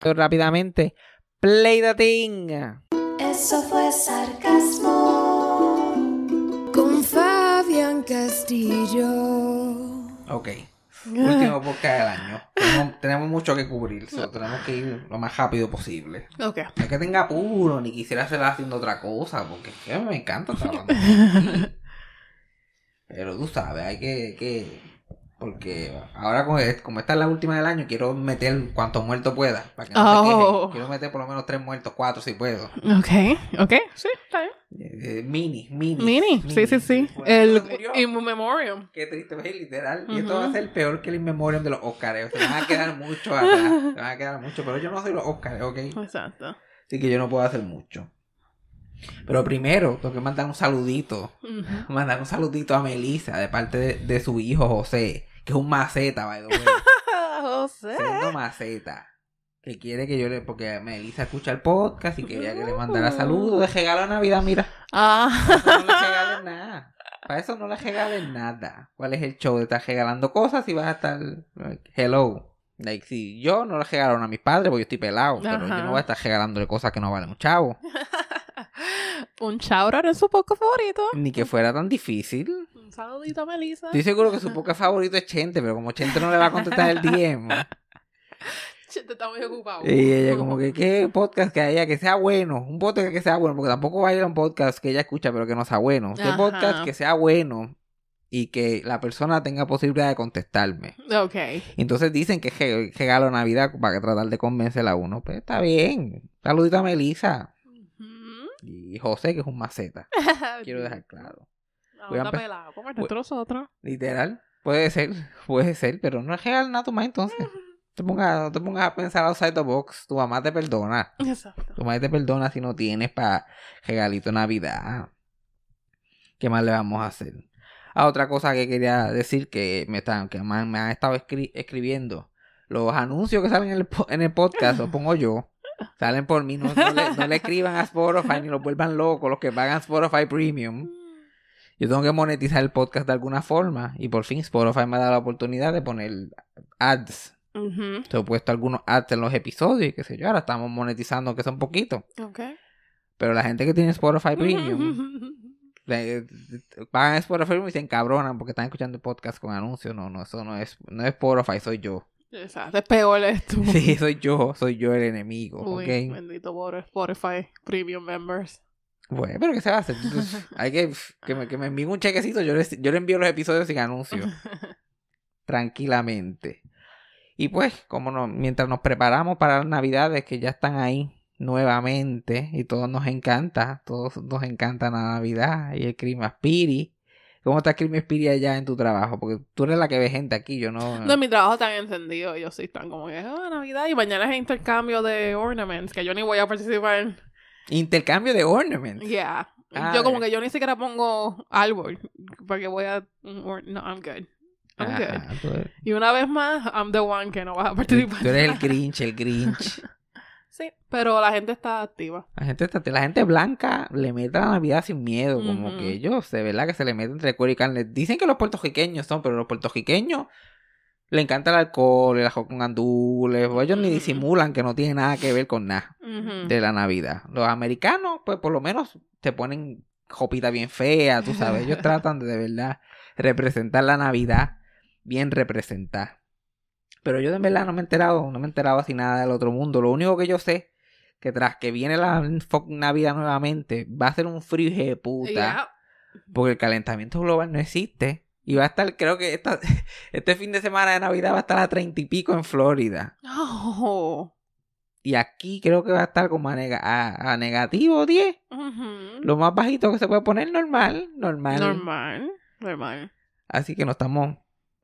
Rápidamente. Play the thing. Eso fue sarcasmo. Con Fabián Castillo. Ok. Último podcast del año. Tenemos, tenemos mucho que cubrir. so tenemos que ir lo más rápido posible. Ok. No es que tenga apuro, ni quisiera hacer haciendo otra cosa, porque es que me encanta aquí. Pero tú sabes, hay que, que- Porque ahora como, es- como esta es la última del año, quiero meter cuanto muerto pueda. Para que no se Oh. quejen. Quiero meter por lo menos tres muertos, cuatro si puedo. Ok, ok, sí, está bien. Eh, mini, mini. Mini, sí, sí, sí. Bueno, El se murió. In Memoriam. Qué triste, ¿ves? literal. Y esto va a ser peor que el In Memoriam de los Oscars. Se van a quedar mucho atrás. Se van a quedar mucho. Pero yo no soy los Oscars, ¿ok? Exacto. Así que yo no puedo hacer mucho. Pero primero, tengo que mandar un saludito. Mandar un saludito a Melissa de parte de, de su hijo José, que es un maceta, by the way. José. Siendo maceta. Que quiere que yo le. Porque Melissa escucha el podcast y quería que le mandara saludos de regalo a Navidad. Mira, Ah. eso no le regales nada. Para eso no le regales nada. ¿Cuál es el show de estar regalando cosas y vas a estar. like, hello. Like, si yo no le regalo a mis padres, porque yo estoy pelado. Pero yo no voy a estar regalándole cosas que no valen un chavo. Un shout out en su podcast favorito. Ni que fuera tan difícil. Un saludito a Melissa. Estoy seguro que su podcast favorito es Chente, pero como Chente no le va a contestar el DM. Chete está muy ocupado. Y ella como que, ¿qué podcast que haya que sea bueno? Un podcast que sea bueno, porque tampoco va a ir a un podcast que ella escucha, pero que no sea bueno. ¿Qué Ajá. podcast que sea bueno y que la persona tenga posibilidad de contestarme? Ok. Entonces dicen que es regalo Navidad para tratar de convencer a uno. Pues está bien. Saludito a Melissa. Y José, que es un maceta. Quiero dejar claro. Voy a Anda empe- pelado, nosotros. Literal. Puede ser, puede ser, pero no es real nada tu más entonces. Te pongas, no te pongas a pensar outside the box. Tu mamá te perdona. Exacto. Tu madre te perdona si no tienes para regalito Navidad. ¿Qué más le vamos a hacer? Ah, otra cosa que quería decir que me están, que me han, estado escri- escribiendo. Los anuncios que salen en el, en el podcast los pongo yo. Salen por mí. No, no le, no le escriban a Spotify ni los vuelvan locos los que pagan Spotify Premium. Yo tengo que monetizar el podcast de alguna forma. Y por fin Spotify me ha dado la oportunidad de poner ads. Ujú. Te he puesto algunos ads en los episodios y qué sé yo. Ahora estamos monetizando que son poquitos. Ok. Pero la gente que tiene Spotify Premium, le- pagan Spotify Premium y se encabronan porque están escuchando podcast con anuncios. No, no, eso no es, no es Spotify, soy yo. Exacto. Es peor esto. Sí, soy yo, soy yo el enemigo, Uy, bendito por Spotify Premium Members. Bueno, pero ¿qué se va a hacer? Entonces, hay que, que me, que me envíen un chequecito, yo les, yo le envío los episodios sin anuncios. tranquilamente. Y pues, como no, mientras nos preparamos para las navidades que ya están ahí nuevamente y todos nos encanta, todos nos encanta la Navidad y el Christmas Spirit. ¿Cómo está Christmas Spirit allá en tu trabajo? Porque tú eres la que ve gente aquí, yo no... No, mi trabajo está encendido. Ellos sí están como que, ah, Navidad. Y mañana es intercambio de ornaments, que yo ni voy a participar. Intercambio de ornaments. Yeah. Ah, yo como que yo ni siquiera pongo árbol. Porque voy a... No, I'm good. I'm Ah, good. Y una vez más, I'm the one que no va a participar. tú eres el Grinch, el Grinch. Sí, pero la gente está activa. La gente, está- la gente blanca le mete a la Navidad sin miedo, como que ellos, de verdad que se le mete entre cuero y carne. Dicen que los puertorriqueños son, pero los puertorriqueños le encanta el alcohol, el ajo con gandules, o ellos ni disimulan que no tiene nada que ver con nada de la Navidad. Los americanos, pues por lo menos te ponen jopita bien fea, tú sabes. Ellos tratan de de verdad representar la Navidad bien representada. Pero yo de verdad no me he enterado, no me he enterado así nada del otro mundo. Lo único que yo sé que tras que viene la Navidad nuevamente, va a ser un frío de puta. Porque el calentamiento global no existe. Y va a estar, creo que esta, este fin de semana de Navidad va a estar a treinta y pico en Florida. Oh. Y aquí creo que va a estar como a, nega- a- a negativo 10. Ujú. Lo más bajito que se puede poner normal, normal. Normal. Normal. Así que no estamos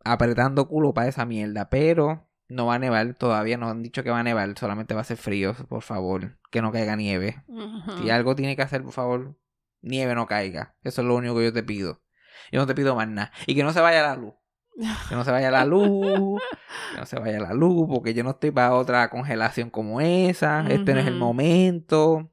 apretando culo para esa mierda. Pero no va a nevar, todavía nos han dicho que va a nevar, solamente va a ser frío, por favor. Que no caiga nieve. Ujú. Si algo tiene que hacer, por favor, nieve no caiga. Eso es lo único que yo te pido. Yo no te pido más nada. Y que no se vaya la luz. Que no se vaya la luz. Que no se vaya la luz. Porque yo no estoy para otra congelación como esa. Este no es el momento.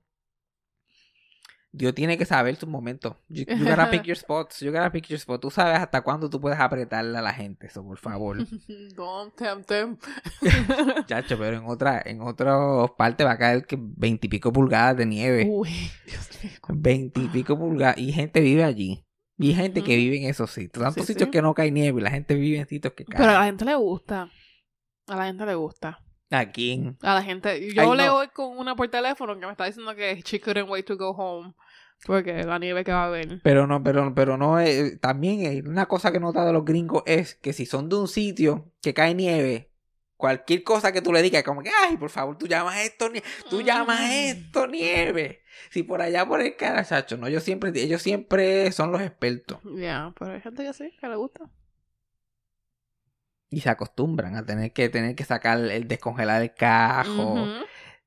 Dios tiene que saber sus momentos. You, you gotta pick your spots. You gotta pick your spots. Tú sabes hasta cuándo tú puedes apretarle a la gente. Eso, por favor. Don't tempt them. Chacho, pero en otra, en otras partes va a caer que veintipico pulgadas de nieve. Uy, Dios mío. Veintipico pulgadas. Y gente vive allí. Y gente que Ujú. vive en esos sitios. Tantos Sí, sitios sí. que no cae nieve. y La gente vive en sitios que cae. Pero a la gente le gusta. A la gente le gusta. ¿A quién? A la gente. Yo le voy con una por teléfono que me está diciendo que she couldn't wait to go home. Porque la nieve que va a haber. Pero no, pero, pero no es. También eh, una cosa que he notado de los gringos es que si son de un sitio que cae nieve, cualquier cosa que tú le digas, como que, ay, por favor, tú llamas esto, nie- tú llamas esto nieve. Si por allá por el cara, chacho, no, ellos siempre, ellos siempre son los expertos. Ya, pero hay gente que sí, que le gusta. Y se acostumbran a tener que, tener que sacar el descongelar el cajo,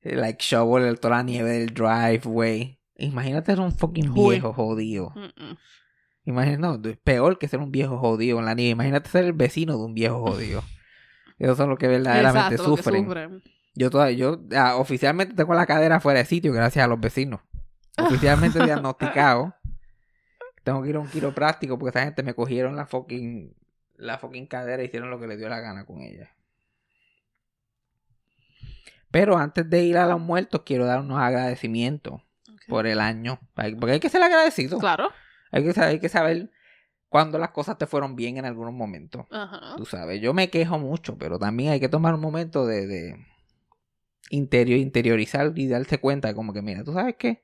eh, like shovel el- toda la nieve del driveway. Imagínate ser un fucking Uy. viejo jodido. Mm-mm. Imagínate, no, es peor que ser un viejo jodido en la nieve. Imagínate ser el vecino de un viejo jodido. Esos son los que verdaderamente Exacto, lo que sufren. sufren. Yo todavía, yo ah, oficialmente tengo la cadera fuera de sitio gracias a los vecinos. Oficialmente diagnosticado. Tengo que ir a un quiropráctico porque esa gente me cogieron la fucking, la fucking cadera hicieron lo que les dio la gana con ella. Pero antes de ir a los muertos, quiero dar unos agradecimientos por el año. Porque hay que ser agradecido. Claro. Hay que, saber, hay que saber cuando las cosas te fueron bien en algunos momentos. Ajá. Tú sabes, yo me quejo mucho, pero también hay que tomar un momento de, de interior, interiorizar y darse cuenta de como que, mira, ¿tú sabes qué?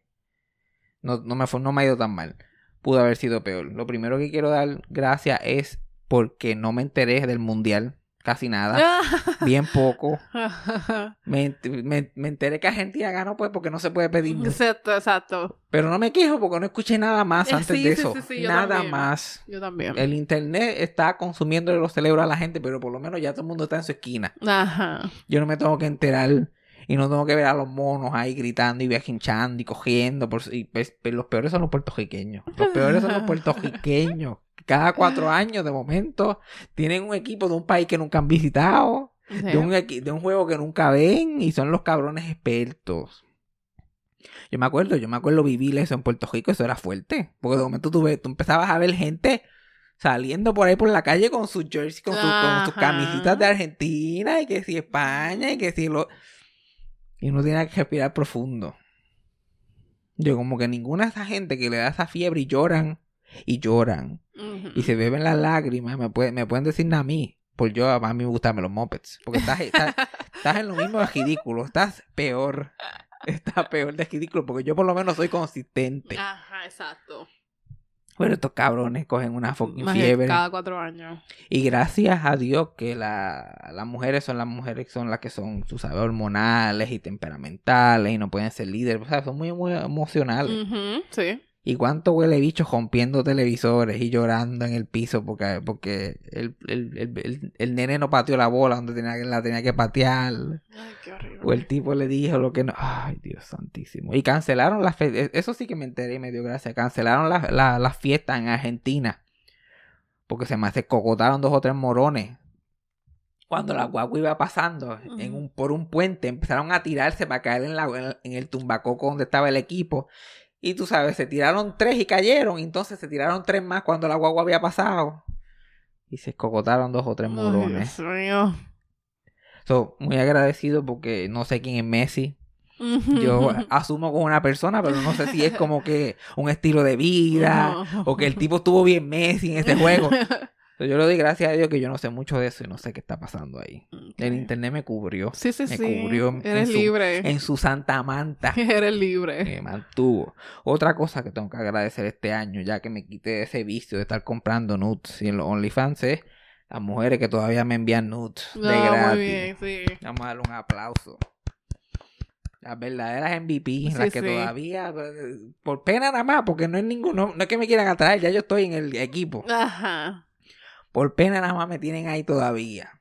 No, no, me, fue, no me ha ido tan mal. Pudo haber sido peor. Lo primero que quiero dar gracias es porque no me enteré del mundial. Casi nada. Bien poco. Me, me, me enteré que Argentina ganó pues porque no se puede pedir mucho. exacto, exacto. Pero no me quejo porque no escuché nada más Eh, antes sí, de sí, eso. sí, nada también. más. Yo también. El internet está consumiendo los cerebros a la gente, pero por lo menos ya todo el mundo está en su esquina. Ajá. Yo no me tengo que enterar y no tengo que ver a los monos ahí gritando y viajinchando y cogiendo. Por, y pues, los peores son los puertorriqueños. Los peores son los puertorriqueños. Cada cuatro años, de momento, tienen un equipo de un país que nunca han visitado, Sí. de un, de un juego que nunca ven y son los cabrones expertos. Yo me acuerdo, yo me acuerdo vivir eso en Puerto Rico, eso era fuerte. Porque de momento tú, ves- tú empezabas a ver gente saliendo por ahí por la calle con sus jerseys, con, sus- con sus Ajá. camisitas de Argentina y que si España y que si lo... Y uno tiene que respirar profundo. Yo como que ninguna de esa gente que le da esa fiebre y lloran y lloran y se beben las lágrimas, me, puede- me pueden decir a mí. Pues yo, a mí me gustan los mopeds. Porque estás, estás, estás en lo mismo de ridículo. Estás peor. Estás peor de ridículo. Porque yo por lo menos soy consistente. Ajá, exacto. Pero estos cabrones cogen una fucking Más fiebre. cada cuatro años. Y gracias a Dios que la, las mujeres son las mujeres que son las que son, tú sabes, hormonales y temperamentales y no pueden ser líderes. O sea, son muy, muy emocionales. Sí. ¿Y cuánto huele bicho rompiendo televisores y llorando en el piso porque, porque el, el, el, el- el nene no pateó la bola donde tenía, la tenía que patear? Ay, qué horrible. O el tipo le dijo lo que no. Ay, Dios santísimo. Y cancelaron las fe- Eso sí que me enteré y me dio gracia. Cancelaron las la, las fiestas en Argentina. Porque se me hace cocotaron dos o tres morones. cuando la guagua iba pasando en un, por un puente, empezaron a tirarse para caer en, la, en el tumbacoco donde estaba el equipo. Y tú sabes, se tiraron tres y cayeron. Y entonces se tiraron tres más cuando la guagua había pasado. Y se escocotaron dos o tres murones. Dios mío. So, muy agradecido porque no sé quién es Messi. Yo asumo como una persona, pero no sé si es como que un estilo de vida o que el tipo estuvo bien Messi en ese juego. Yo le doy gracias a Dios que yo no sé mucho de eso y no sé qué está pasando ahí. El internet me cubrió Sí, sí, me sí. cubrió en Eres su- libre. en su santa manta. Eres libre. Me mantuvo. Otra cosa que tengo que agradecer este año, ya que me quité ese vicio de estar comprando nudes y en los OnlyFans, es las mujeres que todavía me envían nudes de gratis. muy bien, sí. Vamos a darle un aplauso. Las verdaderas MVP, Sí, las que sí. todavía, eh, por pena nada más, porque no es ninguno, no es que me quieran atraer, ya yo estoy en el equipo. Ajá. Por pena nada más me tienen ahí todavía.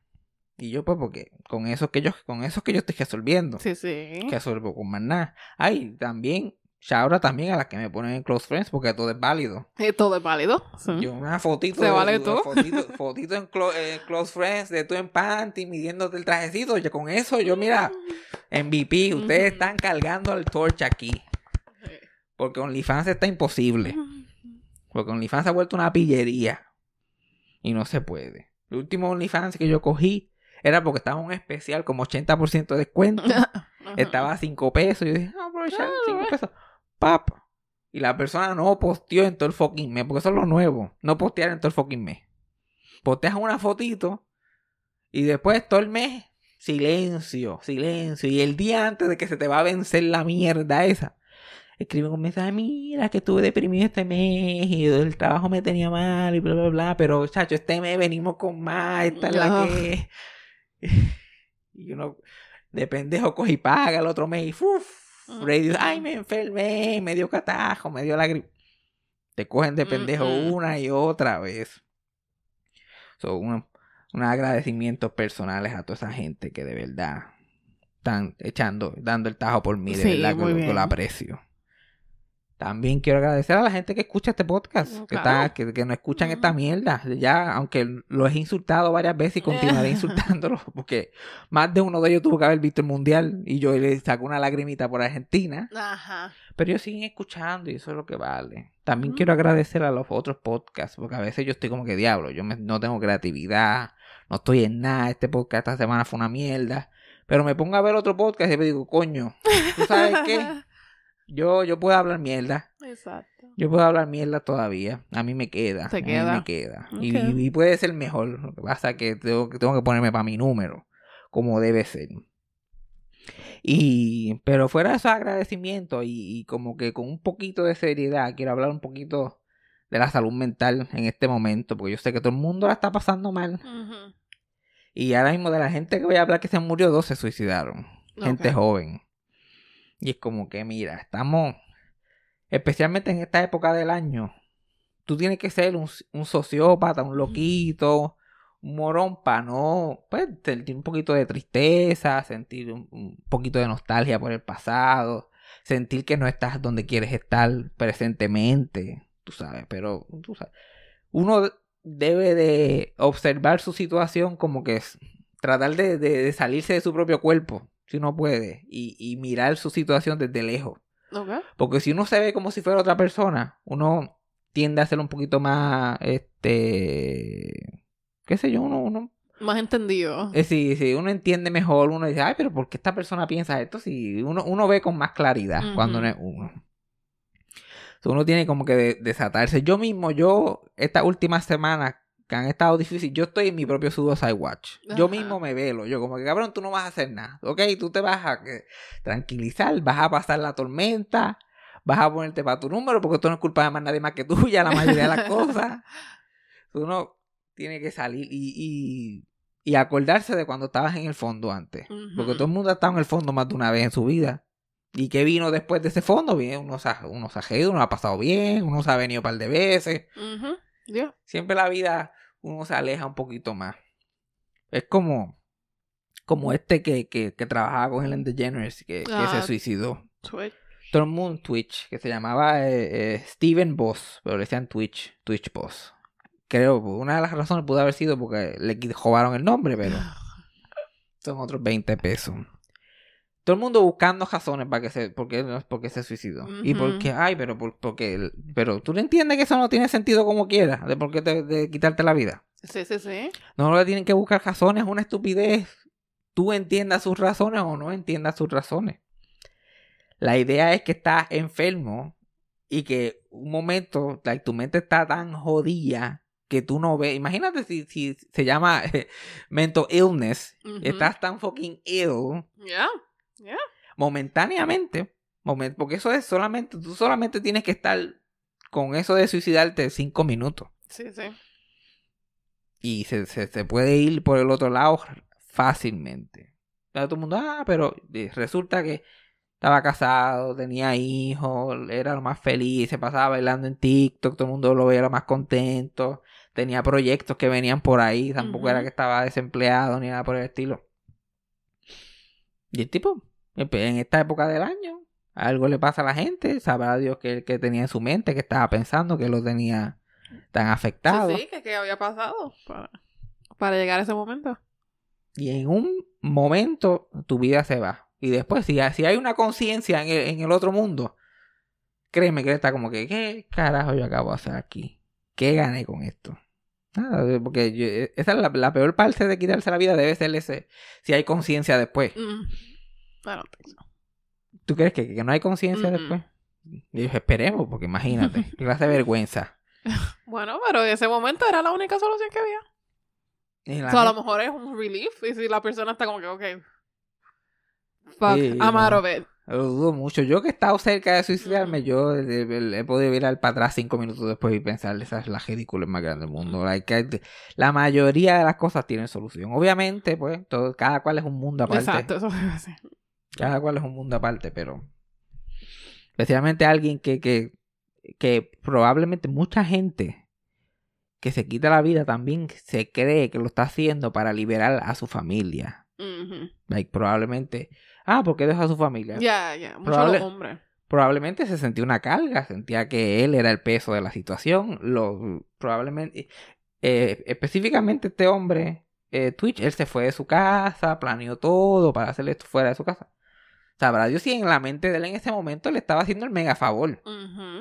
Y yo, pues, porque con eso que yo, con eso que yo estoy resolviendo, Sí, sí. que resuelvo con más nada. Ay, también, ahora también a las que me ponen en close friends, porque todo es válido. Eh, Todo es válido. Sí. Yo una fotito. ¿Se vale tú? Fotito, fotito en clo- eh, Close Friends de tú en panty midiéndote el trajecito. Yo con eso, yo mira, MVP, ustedes están cargando el torch aquí. Porque OnlyFans está imposible. Porque OnlyFans ha vuelto una pillería. Y no se puede. El último OnlyFans que yo cogí era porque estaba un especial como 80% de descuento. Estaba a 5 pesos. Y yo dije, ah, aprovechar Ah, 5 bueno. pesos. Pap. Y la persona no posteó en todo el fucking mes. Porque eso es lo nuevo. No postear en todo el fucking mes. Posteas una fotito. Y después todo el mes. Silencio, silencio. Y el día antes de que se te va a vencer la mierda esa. Escriben un mensaje, mira que estuve deprimido este mes y el trabajo me tenía mal y bla, bla, bla. Pero, chacho, este mes venimos con más. Esta es la que... y uno de pendejo coge y paga el otro mes y ¡fuf! Mm. Radio, ay, me enfermé, me dio catajo, me dio la gripe. Te cogen de pendejo Mm, una y otra vez. Son unos agradecimientos personales a toda esa gente que de verdad están echando, dando el tajo por mí, de Sí, verdad que lo, lo aprecio. También quiero agradecer a la gente que escucha este podcast, que, está, que, que no escuchan esta mierda. Ya, aunque lo he insultado varias veces y continuaré insultándolo, porque más de uno de ellos tuvo que haber visto el mundial y yo le saco una lagrimita por Argentina. Ajá. Pero ellos siguen escuchando y eso es lo que vale. También quiero agradecer a los otros podcasts, porque a veces yo estoy como que diablo, yo me- no tengo creatividad, no estoy en nada, este podcast esta semana fue una mierda. Pero me pongo a ver otro podcast y me digo, coño, ¿tú sabes qué? Yo, yo puedo hablar mierda. Exacto. Yo puedo hablar mierda todavía. A mí me queda. Te a mí queda. me queda. Y, puede ser mejor. Lo que pasa es que tengo, que tengo que ponerme para mi número. Como debe ser. Y, pero fuera de esos agradecimientos y, y como que con un poquito de seriedad, quiero hablar un poquito de la salud mental en este momento, porque yo sé que todo el mundo la está pasando mal. Y ahora mismo de la gente que voy a hablar que se murió, dos se suicidaron. Gente joven. Y es como que, mira, estamos, especialmente en esta época del año, tú tienes que ser un, sociópata, un loquito, un morón para no, pues, sentir un poquito de tristeza, sentir un, un poquito de nostalgia por el pasado, sentir que no estás donde quieres estar presentemente, tú sabes, pero uno debe de observar su situación como que es tratar de salirse de su propio cuerpo, si uno puede, y, y mirar su situación desde lejos. Porque si uno se ve como si fuera otra persona, uno tiende a ser un poquito más, este, qué sé yo, uno, uno Más entendido. eh, sí, sí, uno entiende mejor, uno dice, ay, pero ¿por qué esta persona piensa esto? Si uno, uno ve con más claridad cuando no es uno. Uno tiene como que de- desatarse. Yo mismo, yo, estas últimas semanas que han estado difíciles, yo estoy en mi propio Suicide Watch. Yo mismo me velo, yo como que cabrón, tú no vas a hacer nada, ¿ok? Tú te vas a que, tranquilizar, vas a pasar la tormenta, vas a ponerte para tu número porque tú no es culpa de más nadie más que tuya, la mayoría de las cosas. Uno tiene que salir y, y, y acordarse de cuando estabas en el fondo antes. Porque todo el mundo ha estado en el fondo más de una vez en su vida. ¿Y qué vino después de ese fondo? Bien, uno se ha, uno se ha ido, uno ha pasado bien, uno se ha venido un par de veces. Ujú. Siempre la vida uno se aleja un poquito más. Es como, como este que, que, que trabajaba con Ellen DeGeneres, que, que Ah. se suicidó. Twitch. Todo el mundo Twitch, que se llamaba eh, eh, Steven Boss, pero le decían Twitch, Twitch Boss. Creo, una de las razones pudo haber sido porque le robaron el nombre, pero Son otros 20 pesos. Todo el mundo buscando razones para que se, porque, porque se suicidó. Y porque, ay, pero por- porque, pero tú no entiendes que eso no tiene sentido como quiera, de por qué te- de quitarte la vida. Sí, sí, sí. No le tienen que buscar razones, es una estupidez. Tú entiendas sus razones o no entiendas sus razones. La idea es que estás enfermo y que un momento, like, tu mente está tan jodida que tú no ves. Imagínate si, si se llama eh, mental illness. Estás tan fucking ill Momentáneamente. momen- Porque eso es solamente, tú solamente tienes que estar con eso de suicidarte cinco minutos. Sí, sí. y se, se, se puede ir por el otro lado fácilmente. Todo el mundo, ah, pero eh, resulta que estaba casado, tenía hijos, era lo más feliz, se pasaba bailando en TikTok, todo el mundo lo veía lo más contento, tenía proyectos que venían por ahí, tampoco era que estaba desempleado ni nada por el estilo. Y el tipo, en esta época del año, algo le pasa a la gente, sabrá Dios que, que tenía en su mente, que estaba pensando, que lo tenía tan afectado. Sí, sí, que, que había pasado para, para llegar a ese momento. Y en un momento tu vida se va. Y después, si, si hay una conciencia en el, en el otro mundo, créeme que está como que, ¿qué carajo yo acabo de hacer aquí? ¿Qué gané con esto? Nada, porque yo- e, esa es la, la peor parte de quitarse la vida, debe ser ese, si hay conciencia después. Mm. I don't think so. ¿Tú crees que, que no hay conciencia Mm, mm. después? Y yo, esperemos, porque imagínate, clase de vergüenza. Bueno, pero en ese momento era la única solución que había. O sea, a lo mejor es un relief. Y si la persona está como que, ok. Fuck, Sí, I'm no. out of it. Lo dudo mucho. Yo que he estado cerca de suicidarme, yo eh, eh, he podido mirar para atrás cinco minutos después y pensar, esa es la ridícula más grande del mundo. Like, que la mayoría de las cosas tienen solución. Obviamente, pues, todo, cada cual es un mundo aparte. Exacto, eso iba a decir. Cada cual es un mundo aparte, pero... Especialmente alguien que, que, que probablemente mucha gente que se quita la vida también se cree que lo está haciendo para liberar a su familia. Like, probablemente... Ah, ¿por qué deja a su familia? Ya, ya. Muchos Probable- los hombres. probablemente se sentía una carga, sentía que él era el peso de la situación, lo probablemente eh, específicamente este hombre eh, Twitch, él se fue de su casa, planeó todo para hacer esto fuera de su casa. Sabrá Dios si en la mente de él en ese momento le estaba haciendo el mega favor.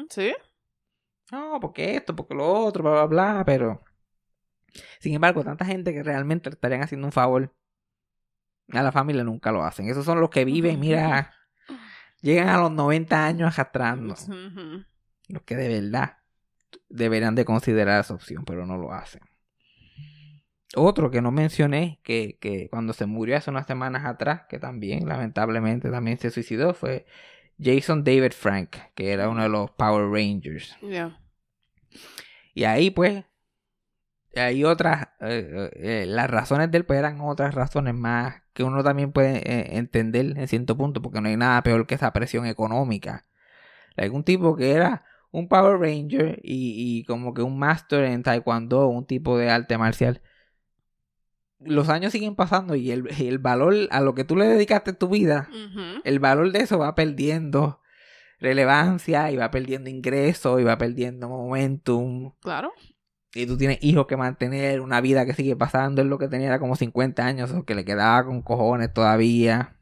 Sí. No, porque esto, porque lo otro, bla, bla, bla, pero... Sin embargo, tanta gente que realmente le estarían haciendo un favor a la familia nunca lo hacen. Esos son los que viven, mira, llegan a los 90 años arrastrando. Ujú. Los que de verdad deberían de considerar esa opción, pero no lo hacen. Otro que no mencioné, que, que cuando se murió hace unas semanas atrás, que también lamentablemente también se suicidó, fue Jason David Frank, que era uno de los Power Rangers. Y ahí pues, hay otras, eh, eh, eh, las razones del pues eran otras razones más que uno también puede eh, entender en cierto punto, porque no hay nada peor que esa presión económica. Un tipo que era un Power Ranger y, y como que un Master en Taekwondo, un tipo de arte marcial. Los años siguen pasando y el, el valor a lo que tú le dedicaste tu vida, el valor de eso va perdiendo relevancia y va perdiendo ingresos y va perdiendo momentum. Claro. Y tú tienes hijos que mantener, una vida que sigue pasando, es lo que tenía era como 50 años, o que le quedaba con cojones todavía.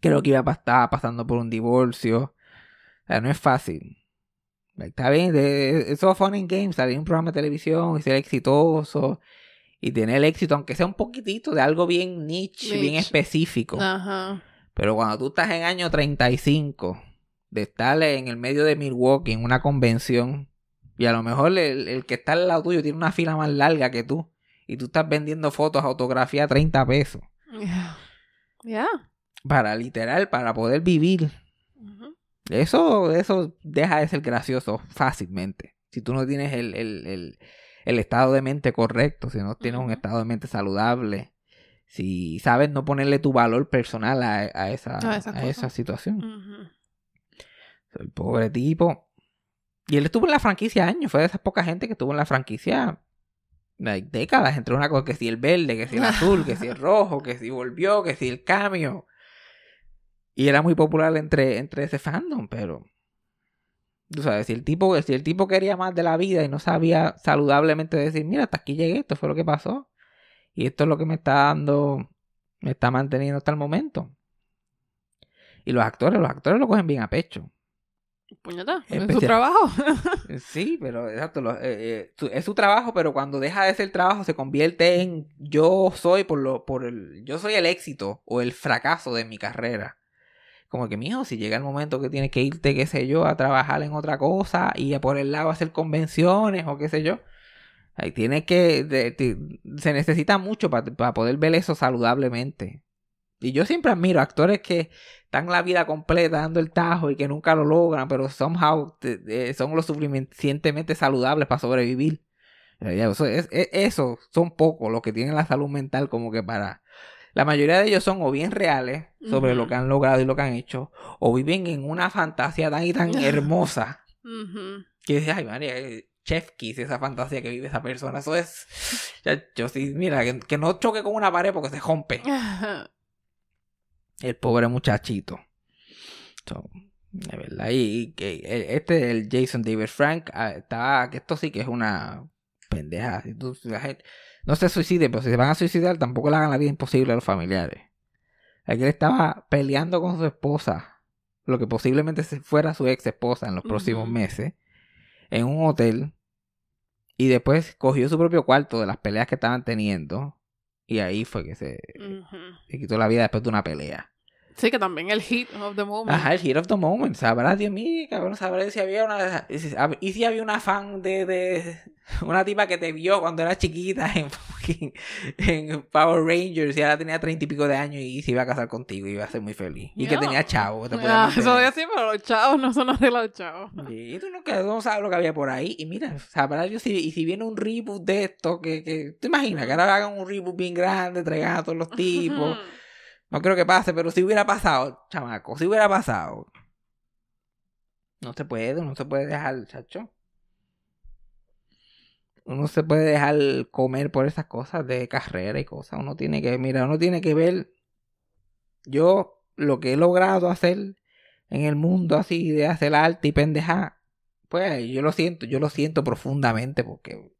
Creo que iba a estaba pasando por un divorcio. O sea, no es fácil. Está bien, eso es fun and games, salir un programa de televisión y ser exitoso. Y tener éxito, aunque sea un poquitito de algo bien niche, bien específico. Ajá. Pero cuando tú estás en año 35, de estar en el medio de Milwaukee en una convención, y a lo mejor el, el que está al lado tuyo tiene una fila más larga que tú, y tú estás vendiendo fotos, autografía a 30 pesos, Ya. Ya. para literal, para poder vivir. Eso, eso deja de ser gracioso fácilmente. Si tú no tienes el, el, el, el estado de mente correcto, si no tienes un estado de mente saludable, si sabes no ponerle tu valor personal a, a esa, A esa situación. El pobre tipo. Y él estuvo en la franquicia años. Fue de esas poca gente que estuvo en la franquicia décadas. Entre una cosa que si el verde, que si el azul, que si el rojo, que si volvió, que si el cambio. Y era muy popular entre, entre ese fandom, pero. Tú sabes, si el, tipo, si el tipo quería más de la vida y no sabía saludablemente decir, mira, hasta aquí llegué, esto fue lo que pasó. Y esto es lo que me está dando me está manteniendo hasta el momento. Y los actores, los actores lo cogen bien a pecho. Puñeta, es su trabajo. Sí, pero exacto, lo- eh, eh, es su trabajo, pero cuando deja de ser trabajo se convierte en yo soy por lo, por el, yo soy el éxito o el fracaso de mi carrera. Como que, mijo, si llega el momento que tienes que irte, qué sé yo, a trabajar en otra cosa y a por el lado a hacer convenciones o qué sé yo. Ahí tienes que, se necesita mucho para poder ver eso saludablemente. Y yo siempre admiro actores que están la vida completa dando el tajo y que nunca lo logran, pero somehow eh, son lo suficientemente saludables para sobrevivir. Eso, es- es- eso son pocos los que tienen la salud mental como que para... La mayoría de ellos son o bien reales sobre lo que han logrado y lo que han hecho, o viven en una fantasía tan y tan hermosa que dices, ay María, eh, chef kiss, esa fantasía que vive esa persona, eso es... Ya, yo sí, mira, que, que no choque con una pared porque se rompe. El pobre muchachito. So, de verdad. Y, el- este, el Jason David Frank, ah, está. Que esto sí que es una pendeja. Si tú- la gente- no se suicide, pero si se van a suicidar, tampoco le hagan la vida imposible a los familiares. Aquí él estaba peleando con su esposa, lo que posiblemente fuera su ex esposa en los próximos meses, en un hotel. Y después cogió su propio cuarto de las peleas que estaban teniendo. Y ahí fue que se quitó la vida después de una pelea. Sí, que también el hit of the moment. Ajá, el hit of the moment. Sabrá, Dios mío, cabrón, sabrá si había una. Y si había una fan de, de. Una tipa que te vio cuando era chiquita en, en Power Rangers y ahora tenía treinta y pico de años y se iba a casar contigo y iba a ser muy feliz. Y que tenía chavo. te podía Ah, eso mantener. voy a decir, pero los chavos no son arreglados chavos. Y tú no, no sabes lo que había por ahí. Y mira, sabrá Dios si, y si viene un reboot de esto, que, que ¿te imaginas? Que ahora hagan un reboot bien grande, traigan a todos los tipos. No creo que pase, pero si hubiera pasado, chamaco, si hubiera pasado. No se puede, no se puede dejar, chacho. Uno se puede dejar comer por esas cosas de carrera y cosas. Uno tiene que, mira, uno tiene que ver yo lo que he logrado hacer en el mundo así de hacer arte y pendeja. Pues yo lo siento, yo lo siento profundamente porque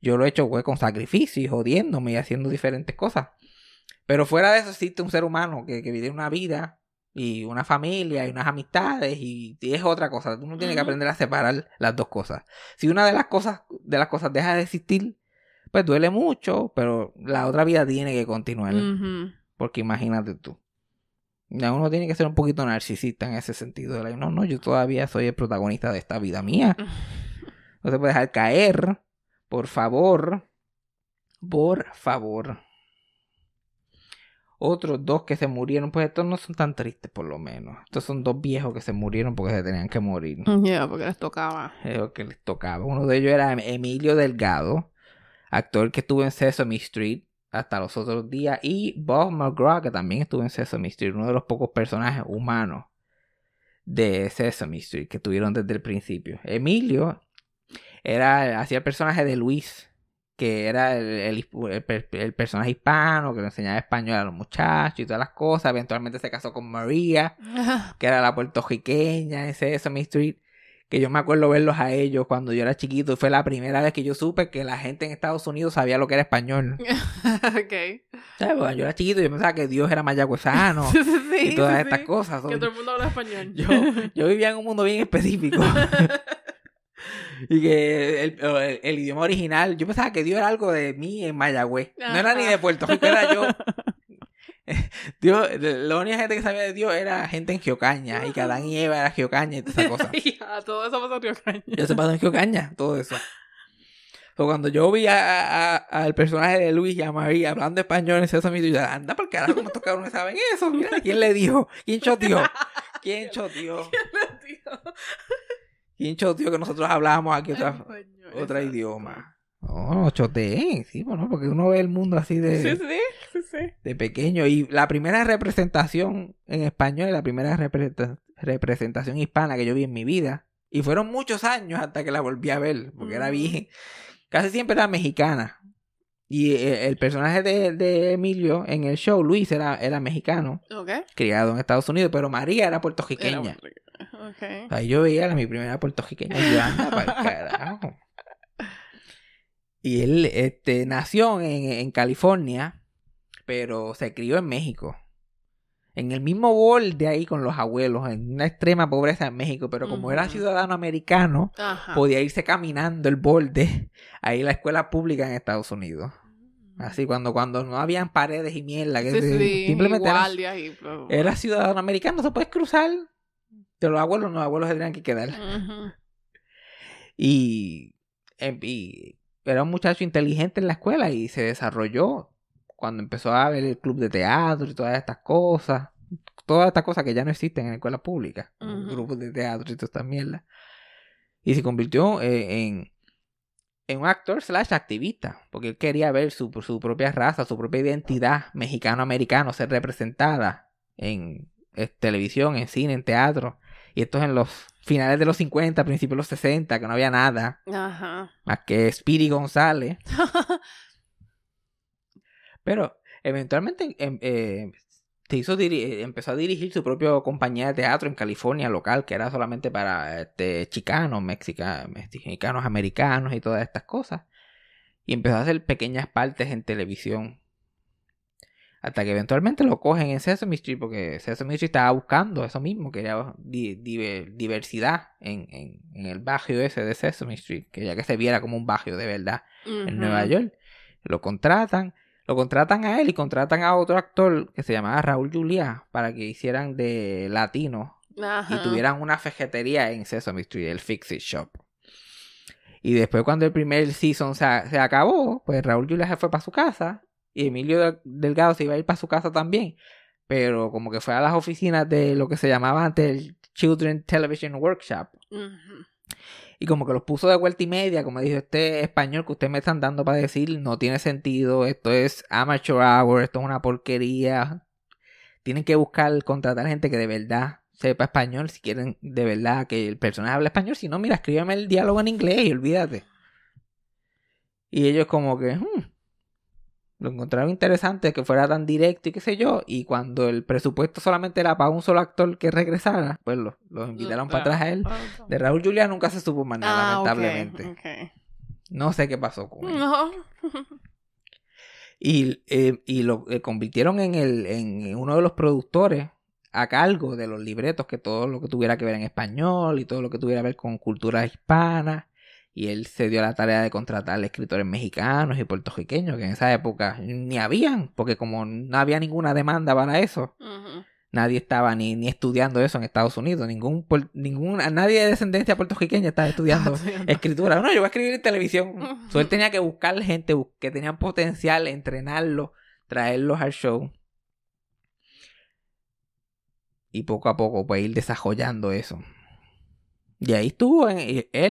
yo lo he hecho pues, con sacrificio y jodiéndome y haciendo diferentes cosas. Pero fuera de eso existe un ser humano que, que vive una vida y una familia y unas amistades y, y es otra cosa. Uno tiene que aprender a separar las dos cosas. Si una de las cosas de las cosas deja de existir, pues duele mucho, pero la otra vida tiene que continuar. Porque imagínate tú. Ya Uno tiene que ser un poquito narcisista en ese sentido. Like, no, no, yo todavía soy el protagonista de esta vida mía. No se puede dejar caer. Por favor. Por favor. Otros dos que se murieron, pues estos no son tan tristes por lo menos. Estos son dos viejos que se murieron porque se tenían que morir. Ya, porque les tocaba. Es lo que les tocaba. Uno de ellos era Emilio Delgado, actor que estuvo en Sesame Street hasta los otros días, y Bob McGraw, que también estuvo en Sesame Street, uno de los pocos personajes humanos de Sesame Street que tuvieron desde el principio. Emilio era hacía el personaje de Luis, que era el, el- el per- el personaje hispano que le enseñaba español a los muchachos y todas las cosas. Eventualmente se casó con María que era la puertorriqueña en Sesame Street, que yo me acuerdo verlos a ellos cuando yo era chiquito y fue la primera vez que yo supe que la gente en Estados Unidos sabía lo que era español. ok. ¿Sabes? Cuando yo era chiquito yo pensaba que Dios era mayagüezano sí, y todas sí, estas sí. cosas. Que todo el mundo habla español. Yo, yo vivía en un mundo bien específico. y que el, el- el idioma original, yo pensaba que Dios era algo de mí en Mayagüez. No era ni de. Puerto Rico, era yo. Dios, la única gente que sabía de Dios era gente en Geocaña. Y que Adán y Eva era Geocaña y todas esas cosas. Ya, todo eso pasó en Río Caña. Yo se pasó en Geocaña, todo eso. So, cuando yo vi a- a- al personaje de Luis y a María hablando español en Sesame Street, yo dije, anda por carajo, ¿cómo estos cabrones saben eso? Mira, ¿quién le dijo? ¿Quién choteó? ¿Quién choteó? ¿Quién choteó que nosotros hablábamos aquí otra, Español, otra exacto. idioma? No, no choteé, sí, bueno, porque uno ve el mundo así de, Sí, sí, sí, sí. de pequeño. Y la primera representación en español, la primera representa- representación hispana que yo vi en mi vida. Y fueron muchos años hasta que la volví a ver, porque era bien. Casi siempre era mexicana. Y eh, el personaje de, de Emilio en el show, Luis, era, era mexicano, criado en Estados Unidos, pero María era Era puertorriqueña. Ahí yo veía a mi primera puertorriqueña y yo anda pa'l carajo. Y él este, nació en, en California, pero se crió en México. En el mismo borde ahí con los abuelos, en una extrema pobreza en México, pero como era ciudadano americano, Ajá. podía irse caminando el borde ahí la escuela pública en Estados Unidos. Así cuando, cuando no habían paredes y mierda, que Sí, se- sí, simplemente era, y... era ciudadano americano, se puedes cruzar. De los abuelos, no, los abuelos se tenían que quedar. Y, em, y era un muchacho inteligente en la escuela y se desarrolló cuando empezó a ver el club de teatro y todas estas cosas. Todas estas cosas que ya no existen en escuelas públicas. Grupos de teatro y todas estas mierdas. Y se convirtió eh, en, en un actor slash activista. Porque él quería ver su, su propia raza, su propia identidad mexicano-americano ser representada en, eh, televisión, en cine, en teatro. Y esto es en los finales de los 50, principios de los 60, que no había nada Ajá. más que Speedy González. Pero eventualmente em, eh, hizo eh, empezó a dirigir su propia compañía de teatro en California local, que era solamente para este, chicanos, mexica- mexicanos, americanos y todas estas cosas. Y empezó a hacer pequeñas partes en televisión. Hasta que eventualmente lo cogen en Sesame Street, porque Sesame Street estaba buscando eso mismo, quería di- diver- diversidad en, en- en el barrio ese de Sesame Street, quería que se viera como un barrio de verdad en. Nueva York. Lo contratan, lo contratan a él y contratan a otro actor que se llamaba Raúl Juliá para que hicieran de latino Ajá. y tuvieran una fejetería en Sesame Street, el Fix It Shop. Y después cuando el primer season se, se acabó, pues Raúl Juliá se fue para su casa y Emilio Del- Delgado se iba a ir para su casa también. Pero como que fue a las oficinas de lo que se llamaba antes el Children Television Workshop. Y como que los puso de vuelta y media, como dijo, este español que ustedes me están dando para decir no tiene sentido, esto es amateur hour, esto es una porquería. Tienen que buscar, contratar gente que de verdad sepa español, si quieren de verdad que el personaje hable español, si no, mira, escríbeme el diálogo en inglés y olvídate. Y ellos como que, hmm, lo encontraron interesante que fuera tan directo y qué sé yo, y cuando el presupuesto solamente era para un solo actor que regresara, pues los los invitaron para atrás a él. De Raúl Juliá nunca se supo más nada, Ah, lamentablemente. No sé qué pasó con él. No. Y, eh, y lo eh, convirtieron en, el, en uno de los productores a cargo de los libretos, que todo lo que tuviera que ver en español y todo lo que tuviera que ver con cultura hispana. Y él se dio la tarea de contratar escritores mexicanos y puertorriqueños, que en esa época ni habían, porque como no había ninguna demanda para eso, nadie estaba ni, ni estudiando eso en Estados Unidos. Ningún, ningún, nadie de descendencia puertorriqueña estaba estudiando escritura. No, yo voy a escribir en televisión. So, él tenía que buscar gente que tenían potencial, entrenarlos, traerlos al show. Y poco a poco, pues ir desarrollando eso. Y ahí estuvo en- él.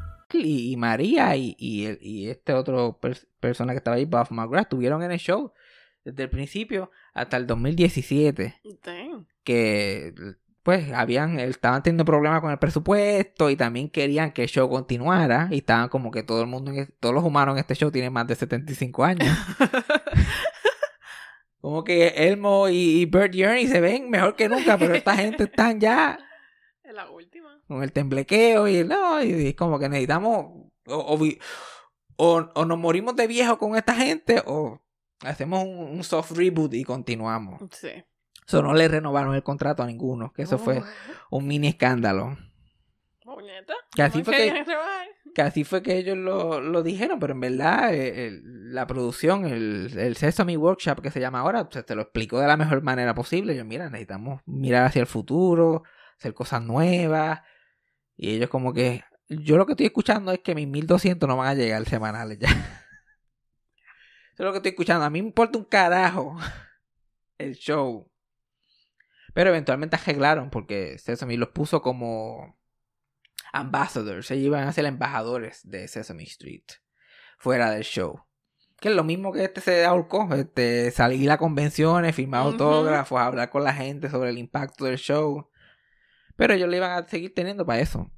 Y, y María y, y, el- y este otro pers- persona que estaba ahí, Buff McGrath, estuvieron en el show desde el principio hasta el 2017. Dang. que pues habían estaban teniendo problemas con el presupuesto y también querían que el show continuara y estaban como que todo el mundo en todos los humanos en este show tienen más de 75 años como que Elmo y, Bert y Ernie se ven mejor que nunca pero esta gente están ya Es la. Con el temblequeo y no y es como que necesitamos o, o o- nos morimos de viejo con esta gente o hacemos un, un soft reboot y continuamos Sí. eso no le renovaron el contrato a ninguno, que eso fue un mini escándalo. Que así ¿Cómo fue que- que así fue que ellos lo, lo dijeron, pero en verdad eh, el- la producción, el, el Sesame Workshop que se llama ahora, se te lo explicó de la mejor manera posible. Yo, mira, necesitamos mirar hacia el futuro, hacer cosas nuevas. Y ellos como que, yo lo que estoy escuchando es que mis 1200 no van a llegar semanales ya. Eso es lo que estoy escuchando. A mí me importa un carajo el show. Pero eventualmente arreglaron porque Sesame los puso como ambassadors. Ellos iban a ser embajadores de Sesame Street fuera del show. que es lo mismo que este se ahorcó, este, salir a convenciones, firmar Ujú. autógrafos, hablar con la gente sobre el impacto del show. Pero ellos le iban a seguir teniendo para eso.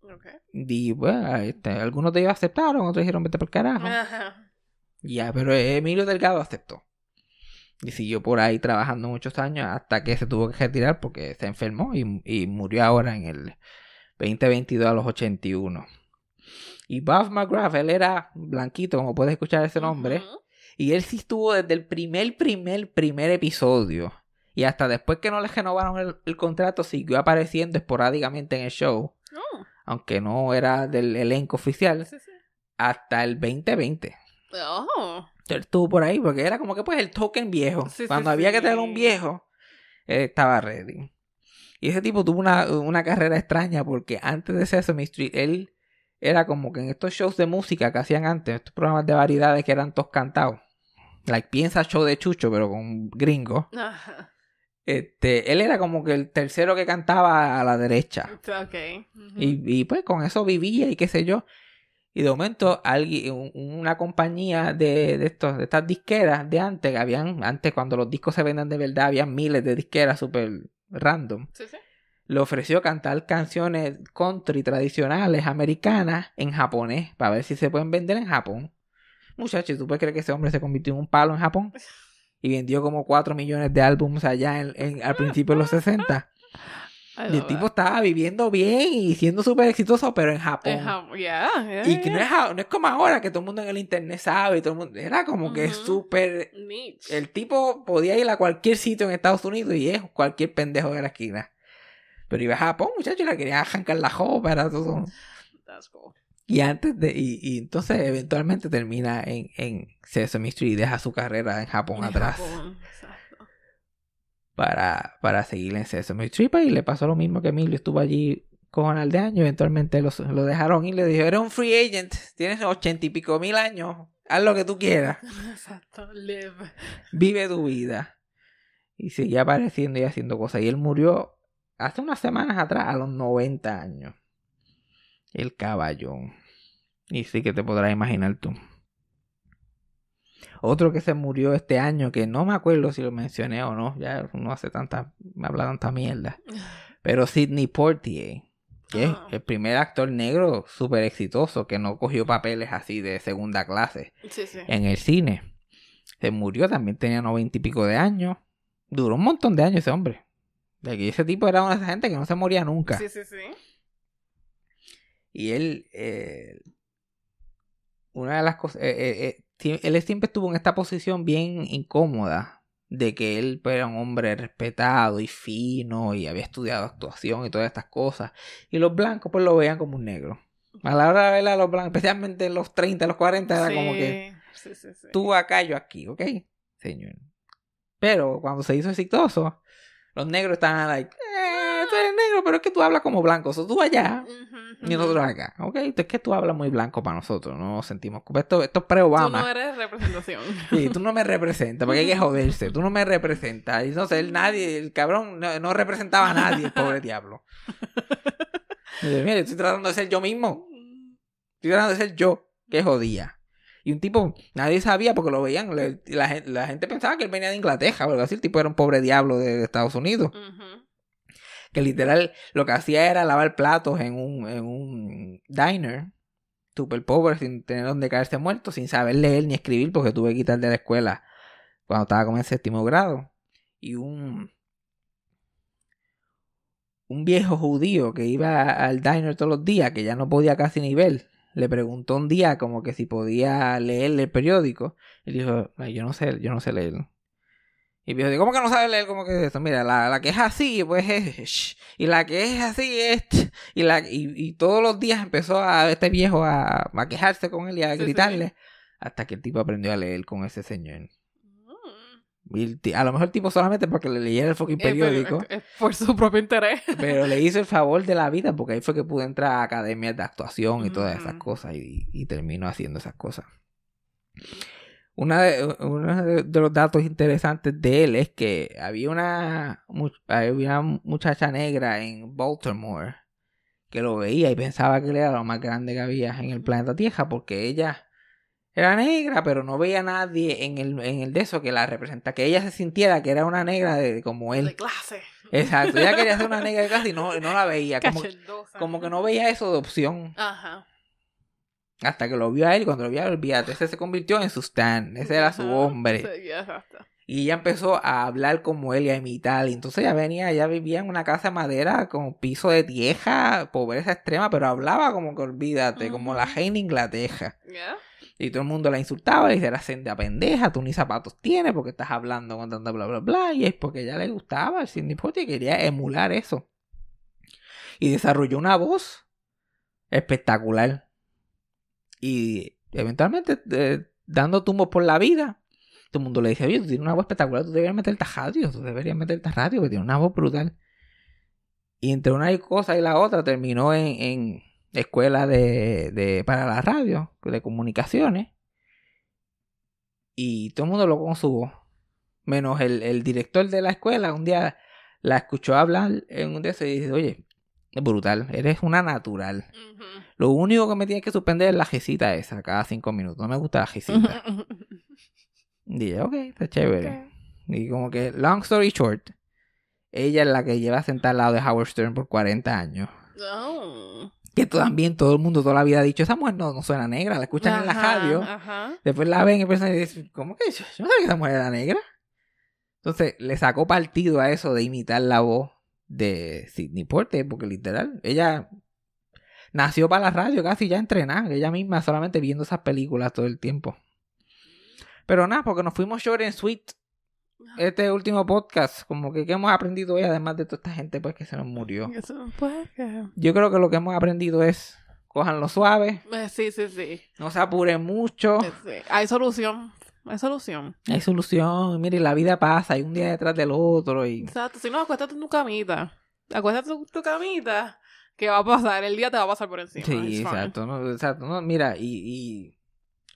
Ok. Y bueno, este, algunos de ellos aceptaron, otros dijeron vete por carajo. Ajá. Ya, pero Emilio Delgado aceptó. Y siguió por ahí trabajando muchos años hasta que se tuvo que retirar porque se enfermó y, y murió ahora en el 2022 a los 81. Y Bob McGrath, él era blanquito, como puedes escuchar ese nombre. Y él sí estuvo desde el primer, primer, primer episodio. Y hasta después que no le renovaron el, el contrato, siguió apareciendo esporádicamente en el show. Oh, Aunque no era del elenco oficial. sí, sí. Hasta el 2020. Oh. Él estuvo por ahí porque era como que pues el token viejo. Sí, Cuando había que tener un viejo, él estaba ready. Y ese tipo tuvo una, una carrera extraña porque antes de Sesame Street, él era como que en estos shows de música que hacían antes, estos programas de variedades que eran todos cantados. Like piensa show de Chucho, pero con gringo. Ajá. Este, él era como que el tercero que cantaba a la derecha. Ok. Ujú. Y, y, pues con eso vivía y qué sé yo. Y de momento alguien, un- una compañía de, de, estos, de estas disqueras de antes, que habían, antes cuando los discos se venden de verdad, había miles de disqueras super random. Sí, sí. Le ofreció cantar canciones country tradicionales americanas en japonés para ver si se pueden vender en Japón. Muchachos, ¿tú puedes creer que ese hombre se convirtió en un palo en Japón? Y vendió como 4 millones de álbumes allá en, en- al principio de los 60. I Y el tipo estaba viviendo bien y siendo súper exitoso, pero en Japón. En yeah, yeah, Y que no es, no es como ahora que todo el mundo en el internet sabe y todo el mundo. Era como que Ujú. súper. Niche. El tipo podía ir a cualquier sitio en Estados Unidos y es cualquier pendejo de la esquina. Pero iba a Japón, muchachos, y le quería arrancar la jopa, era todo. That's cool. Y antes de. Y, y entonces eventualmente termina en, en Sesame Street y deja su carrera en Japón En atrás Japón, exacto. para, para seguir en Sesame Street. Y le pasó lo mismo que Emilio estuvo allí cojonal de años. Eventualmente los- lo dejaron y le dijo: Eres un free agent, tienes ochenta y pico mil años, haz lo que tú quieras, Exacto. Live. vive tu vida. Y seguía apareciendo y haciendo cosas. Y él murió hace unas semanas atrás, a los 90 años. El caballón. Y sí que te podrás imaginar tú. Otro que se murió este año, que no me acuerdo si lo mencioné o no, ya no hace tanta, me habla tanta mierda. Pero Sidney Portier, que es Ah. el primer actor negro súper exitoso que no cogió papeles así de segunda clase Sí, sí. en el cine. Se murió, también tenía noventa y pico de años. Duró un montón de años ese hombre. De que ese tipo era una de esas gente que no se moría nunca. Sí, sí, sí. Y él, eh, una de las cosas, eh, eh, eh, él siempre estuvo en esta posición bien incómoda de que él pues, era un hombre respetado y fino y había estudiado actuación y todas estas cosas. Y los blancos pues lo veían como un negro. A la hora de ver a los blancos, especialmente en los 30, los 40, era como que Sí, sí, sí. tú acá, yo aquí, ¿ok? Señor. Pero cuando se hizo exitoso, los negros estaban like, eh, tú eres negro, pero es que tú hablas como blanco, so tú allá Ujú, y nosotros acá, ¿ok? Es que tú hablas muy blanco para nosotros, no nos sentimos esto, esto es Tú pre-Obama. no eres representación. Sí, tú no me representas, porque hay que joderse, tú no me representas. Y no sé, él nadie, el cabrón no, no representaba a nadie, el pobre diablo. Y dice, Mire, estoy tratando de ser yo mismo. Estoy tratando de ser yo, que jodía. Y un tipo, nadie sabía porque lo veían. la, gen- la gente pensaba que él venía de Inglaterra o algo así. El tipo era un pobre diablo de, Estados Unidos. Ujú. Que literal lo que hacía era lavar platos en un, en un diner. Súper pobre, sin tener donde caerse muerto, sin saber leer ni escribir porque tuve que quitar de la escuela cuando estaba como en séptimo grado. Y un, un viejo judío que iba al diner todos los días, que ya no podía casi ni ver, le preguntó un día como que si podía leer el periódico. Y dijo, "Ay, yo no sé, yo no sé leer. Y el viejo ¿cómo que no sabe leer? ¿Cómo que es eso? Mira, la, la que es así, pues es y la que es así es y la y, y todos los días empezó a este viejo a, a quejarse con él y a Sí, sí. gritarle hasta que el tipo aprendió a leer con ese señor. Mm. Y a lo mejor el tipo solamente porque le leyera el fucking Eh, pero, periódico. eh, por su propio interés. Pero le hizo el favor de la vida porque ahí fue que pudo entrar a academias de actuación y todas esas cosas y, y terminó haciendo esas cosas. Una de, uno de, de los datos interesantes de él es que había una, había una muchacha negra en Baltimore que lo veía y pensaba que él era lo más grande que había en el planeta Tierra porque ella Era negra, pero no veía a nadie en el, en el de eso que la representa. Que ella se sintiera que era una negra de, como De él. clase. Exacto. Ella quería ser una negra de clase y no, no la veía. Como, como que no veía eso de opción. Ajá. Hasta que lo vio a él. y Cuando lo vio olvídate. Ese se convirtió en su stand. Ese era su hombre. Sí, exacto. Y ella empezó a hablar como él y a imitar. Y entonces ella venía, ella vivía en una casa de madera con piso de tieja, pobreza extrema, pero hablaba como que olvídate, como la reina de Inglaterra. Yeah. Y todo el mundo la insultaba, le decía, senda pendeja, tú ni zapatos tienes porque estás hablando con tanta bla bla bla. Y es porque ella le gustaba el Poitier y quería emular eso. Y desarrolló una voz espectacular. Y eventualmente, eh, dando tumbos por la vida, todo el mundo le decía, oye, tú tienes una voz espectacular, tú deberías meterte a radio, tú deberías meterte a radio, que tiene una voz brutal. Y entre una cosa y la otra terminó en, en escuela de, de- para la radio, de comunicaciones. Y todo el mundo lo con su voz. Menos el, el director de la escuela, un día la escuchó hablar en un de esos y dice, oye, brutal, eres una natural. Lo único que me tienes que suspender es la risita esa cada cinco minutos. No me gusta la. Y dije, ok, está chévere. Y como que, long story short, ella es la que lleva sentada al lado de Howard Stern por 40 años. Oh. Que también todo el mundo toda la vida ha dicho, esa mujer no, no suena negra, la escuchan en la radio. Ajá. Después la ven y piensan, y dicen, ¿cómo que yo, yo no sabía que esa mujer era negra? Entonces le sacó partido a eso de imitar la voz de Sidney Porter, porque literal, ella nació para la radio casi ya entrenada, ella misma solamente viendo esas películas todo el tiempo. Pero nada, porque nos fuimos short and sweet. Este último podcast, como que, ¿qué hemos aprendido hoy? Además de toda esta gente pues que se nos murió. Eso, pues, que- Yo creo que lo que hemos aprendido es, cojanlo suave, eh, Sí, sí, sí. no se apuren mucho. Sí. Hay solución. Hay solución. Hay solución, mire, la vida pasa, hay un día detrás del otro y... Exacto. Si no, acuéstate en tu camita. Acuéstate en tu camita. ¿Qué va a pasar? El día te va a pasar por encima. Sí, exacto, no, exacto, no, mira, y, y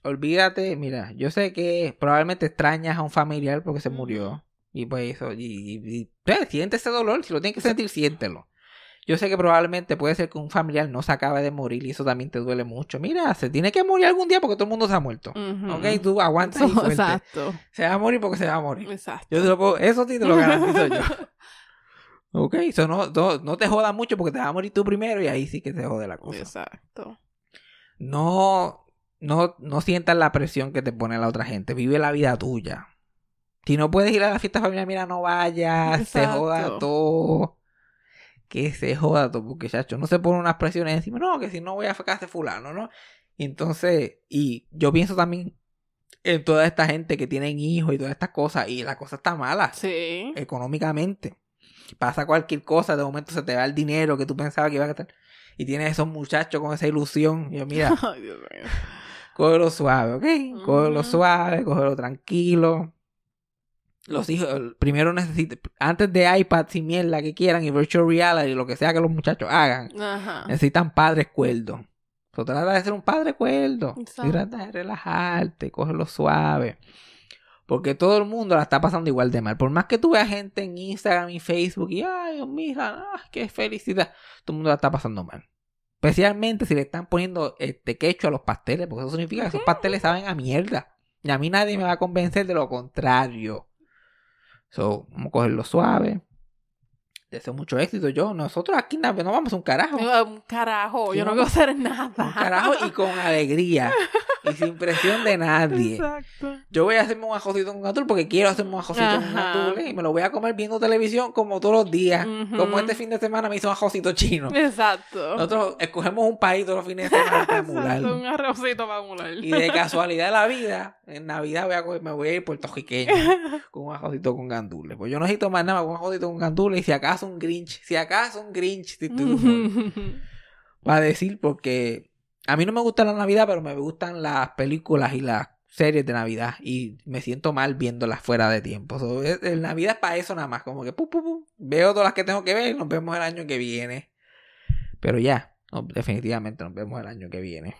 olvídate, mira, yo sé que probablemente extrañas a un familiar porque se murió, y pues eso, y, y- y, pues, siente ese dolor, si lo tienes que sentir, siéntelo. Yo sé que probablemente puede ser que un familiar no se acabe de morir y eso también te duele mucho. Mira, se tiene que morir algún día porque todo el mundo se ha muerto. Ujú. Ok, tú aguantas y. Exacto. Se va a morir porque se va a morir. Exacto. Yo te lo puedo, eso sí te lo garantizo yo. Ok, eso no, no, no te jodas mucho porque te vas a morir tú primero y ahí sí que te jode la cosa. Exacto. No, no, no sientas la presión que te pone la otra gente. Vive la vida tuya. Si no puedes ir a la fiesta familiar, mira, no vayas, se Exacto. joda todo. Que se joda todo, porque chacho, no se pone unas presiones encima. No, que si no voy a casa de fulano, ¿no? Y entonces, y yo pienso también en toda esta gente que tienen hijos y todas estas cosas, y la cosa está mala Sí. económicamente. Pasa cualquier cosa, de momento se te va el dinero que tú pensabas que iba a gastar. Y tienes esos muchachos con esa ilusión. Y yo, mira, Ay, Dios mío. cógelo suave, ¿ok? Cógelo suave, cógelo tranquilo. Los hijos, primero necesitan, antes de iPads y mierda que quieran y virtual reality, lo que sea que los muchachos hagan, Ajá. necesitan padres cuerdos. So, trata de ser un padre cuerdo. Y trata de relajarte, cógelo suave. Porque todo el mundo la está pasando igual de mal. Por más que tú veas gente en Instagram y Facebook y, ay, Dios mío, ah, qué felicidad. Todo el mundo la está pasando mal. Especialmente si le están poniendo este quecho a los pasteles, porque eso significa que esos pasteles saben a mierda. Y a mí nadie me va a convencer de lo contrario. So, vamos a cogerlo suave. Deseo mucho éxito. Yo, nosotros aquí no vamos a un carajo. Un carajo, Sí, yo no vamos. quiero hacer nada. Un carajo y con alegría. y sin presión de nadie. Exacto. Yo voy a hacerme un ajocito con gandules porque quiero hacerme un ajocito con Ajá. gandules y me lo voy a comer viendo televisión como todos los días. Como este fin de semana me hizo un ajocito chino. Exacto. Nosotros escogemos un país todos los fines de semana para emularlo. un arrocito para emular. Y de casualidad de la vida, en Navidad voy a coger- me voy a ir puertorriqueño con un ajocito con gandules. Pues yo no necesito más nada, con un ajocito con gandules y si acaso un grinch, si acaso un grinch, si estoy de humor. va a decir porque a mí no me gusta la Navidad, pero me gustan las películas y las series de Navidad y me siento mal viéndolas fuera de tiempo. So, es- el Navidad es para eso nada más, como que pu, pu, pu, veo todas las que tengo que ver y nos vemos el año que viene. Pero ya, definitivamente nos vemos el año que viene.